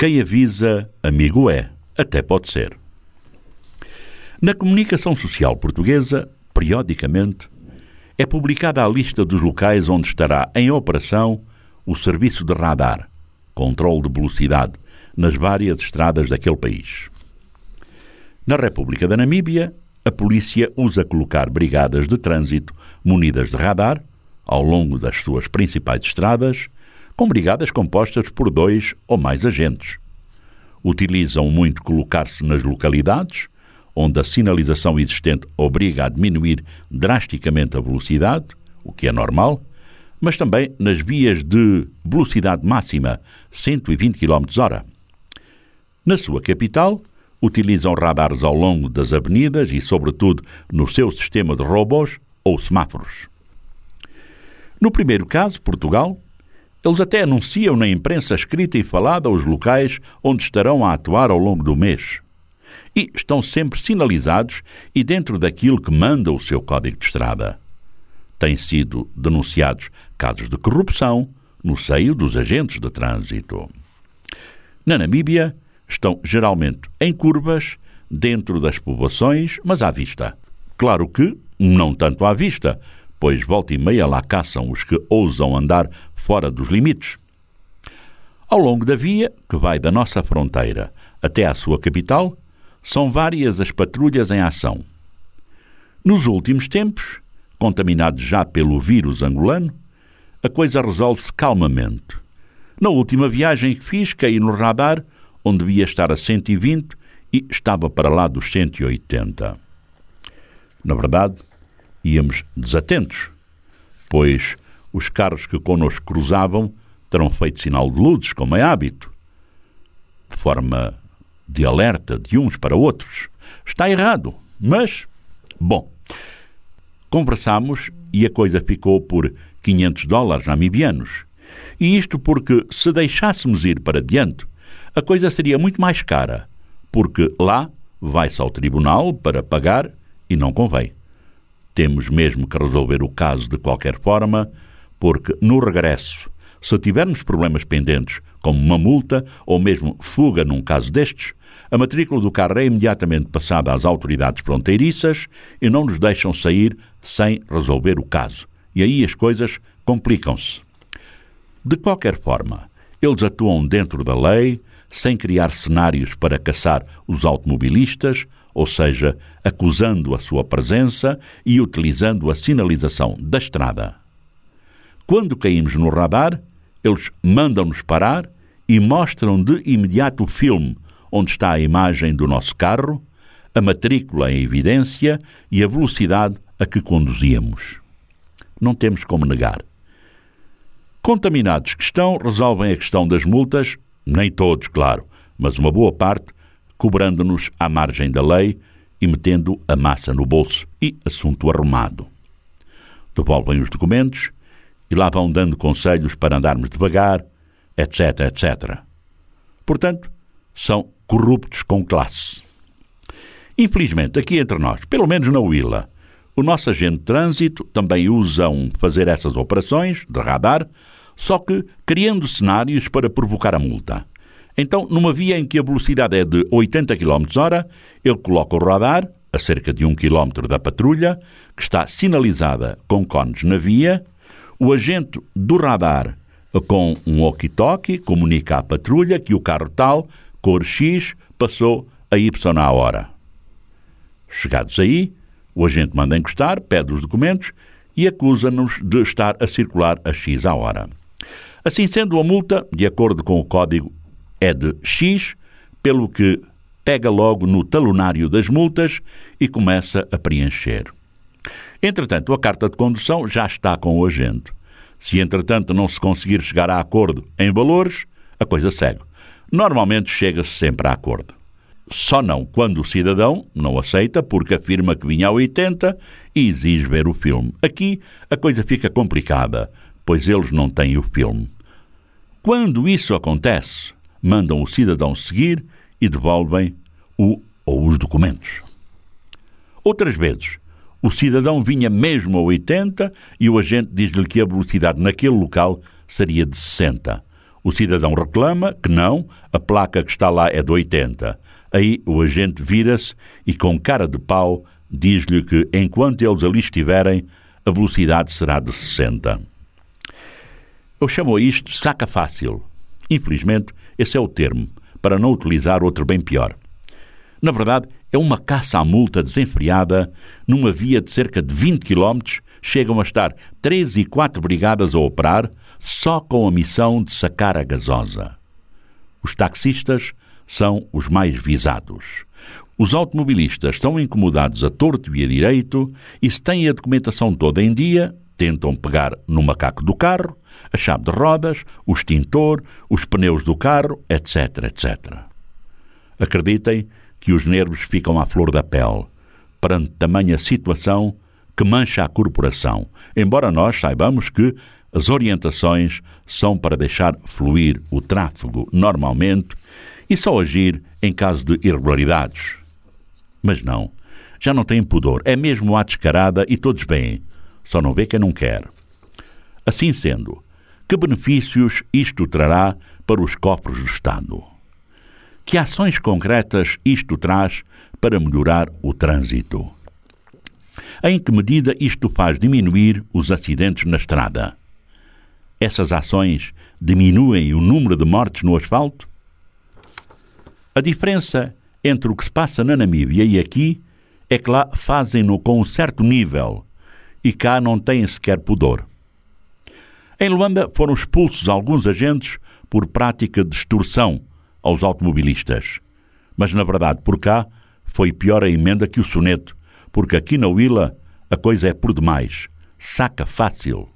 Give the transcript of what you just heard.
Quem avisa, amigo é, até pode ser. Na comunicação social portuguesa, periodicamente, é publicada a lista dos locais onde estará em operação o serviço de radar, controle de velocidade, nas várias estradas daquele país. Na República da Namíbia, a polícia usa colocar brigadas de trânsito munidas de radar ao longo das suas principais estradas, com brigadas compostas por dois ou mais agentes. Utilizam muito colocar-se nas localidades onde a sinalização existente obriga a diminuir drasticamente a velocidade, o que é normal, mas também nas vias de velocidade máxima, 120 km/h. Na sua capital, utilizam radares ao longo das avenidas e, sobretudo, no seu sistema de robôs ou semáforos. No primeiro caso, Portugal, eles até anunciam na imprensa escrita e falada os locais onde estarão a atuar ao longo do mês e estão sempre sinalizados e dentro daquilo que manda o seu código de estrada. Têm sido denunciados casos de corrupção no seio dos agentes de trânsito. Na Namíbia, estão geralmente em curvas, dentro das povoações, mas à vista. Claro que não tanto à vista, pois volta e meia lá caçam os que ousam andar fora dos limites. Ao longo da via, que vai da nossa fronteira até à sua capital, são várias as patrulhas em ação. Nos últimos tempos, contaminados já pelo vírus angolano, a coisa resolve-se calmamente. Na última viagem que fiz, caí no radar, onde devia estar a 120 e estava para lá dos 180. Na verdade, íamos desatentos, pois os carros que connosco cruzavam terão feito sinal de luzes, como é hábito, de forma de alerta de uns para outros. Está errado, mas, bom, conversámos e a coisa ficou por 500 dólares namibianos. E isto porque, se deixássemos ir para diante, a coisa seria muito mais cara, porque lá vai-se ao tribunal para pagar e não convém. Temos mesmo que resolver o caso de qualquer forma, porque no regresso, se tivermos problemas pendentes, como uma multa ou mesmo fuga num caso destes, a matrícula do carro é imediatamente passada às autoridades fronteiriças e não nos deixam sair sem resolver o caso. E aí as coisas complicam-se. De qualquer forma, eles atuam dentro da lei, sem criar cenários para caçar os automobilistas, ou seja, acusando a sua presença e utilizando a sinalização da estrada. Quando caímos no radar, eles mandam-nos parar e mostram de imediato o filme onde está a imagem do nosso carro, a matrícula em evidência e a velocidade a que conduzíamos. Não temos como negar. Contaminados que estão, resolvem a questão das multas, nem todos, claro, mas uma boa parte, cobrando-nos à margem da lei e metendo a massa no bolso e assunto arrumado. Devolvem os documentos e lá vão dando conselhos para andarmos devagar, etc, etc. Portanto, são corruptos com classe. Infelizmente, aqui entre nós, pelo menos na Willa, o nosso agente de trânsito também usam fazer essas operações de radar, só que criando cenários para provocar a multa. Então, numa via em que a velocidade é de 80 km h ele coloca o radar a cerca de 1 km da patrulha, que está sinalizada com cones na via. O agente do radar, com um walkie-talkie, comunica à patrulha que o carro tal cor X passou a Y à hora. Chegados aí, o agente manda encostar, pede os documentos e acusa-nos de estar a circular a X à hora. Assim sendo, a multa, de acordo com o código, é de X, pelo que pega logo no talonário das multas e começa a preencher. Entretanto, a carta de condução já está com o agente. Se entretanto não se conseguir chegar a acordo em valores, a coisa segue. Normalmente chega-se sempre a acordo. Só não quando o cidadão não aceita porque afirma que vinha a 80 e exige ver o filme. Aqui a coisa fica complicada, pois eles não têm o filme. Quando isso acontece, mandam o cidadão seguir e devolvem o ou os documentos. Outras vezes, o cidadão vinha mesmo a 80 e o agente diz-lhe que a velocidade naquele local seria de 60 O cidadão reclama que não, a placa que está lá é de 80. Aí o agente vira-se e, com cara de pau, diz-lhe que, enquanto eles ali estiverem, a velocidade será de 60. Eu chamo isto saca fácil. Infelizmente, esse é o termo, para não utilizar outro bem pior. Na verdade, é uma caça à multa desenfreada numa via de cerca de 20 km. Chegam a estar três e quatro brigadas a operar só com a missão de sacar a gasosa. Os taxistas são os mais visados. Os automobilistas estão incomodados a torto e a direito e, se têm a documentação toda em dia, tentam pegar no macaco do carro, a chave de rodas, o extintor, os pneus do carro, etc, etc. Acreditem que os nervos ficam à flor da pele perante tamanha situação que mancha a corporação, embora nós saibamos que as orientações são para deixar fluir o tráfego normalmente e só agir em caso de irregularidades. Mas não, já não tem pudor, é mesmo à descarada e todos veem, só não vê quem não quer. Assim sendo, que benefícios isto trará para os cofres do Estado? Que ações concretas isto traz para melhorar o trânsito? Em que medida isto faz diminuir os acidentes na estrada? Essas ações diminuem o número de mortes no asfalto? A diferença entre o que se passa na Namíbia e aqui é que lá fazem-no com um certo nível e cá não têm sequer pudor. Em Luanda foram expulsos alguns agentes por prática de extorsão aos automobilistas. Mas, na verdade, por cá foi pior a emenda que o soneto, porque aqui na Willa a coisa é por demais. Saca fácil.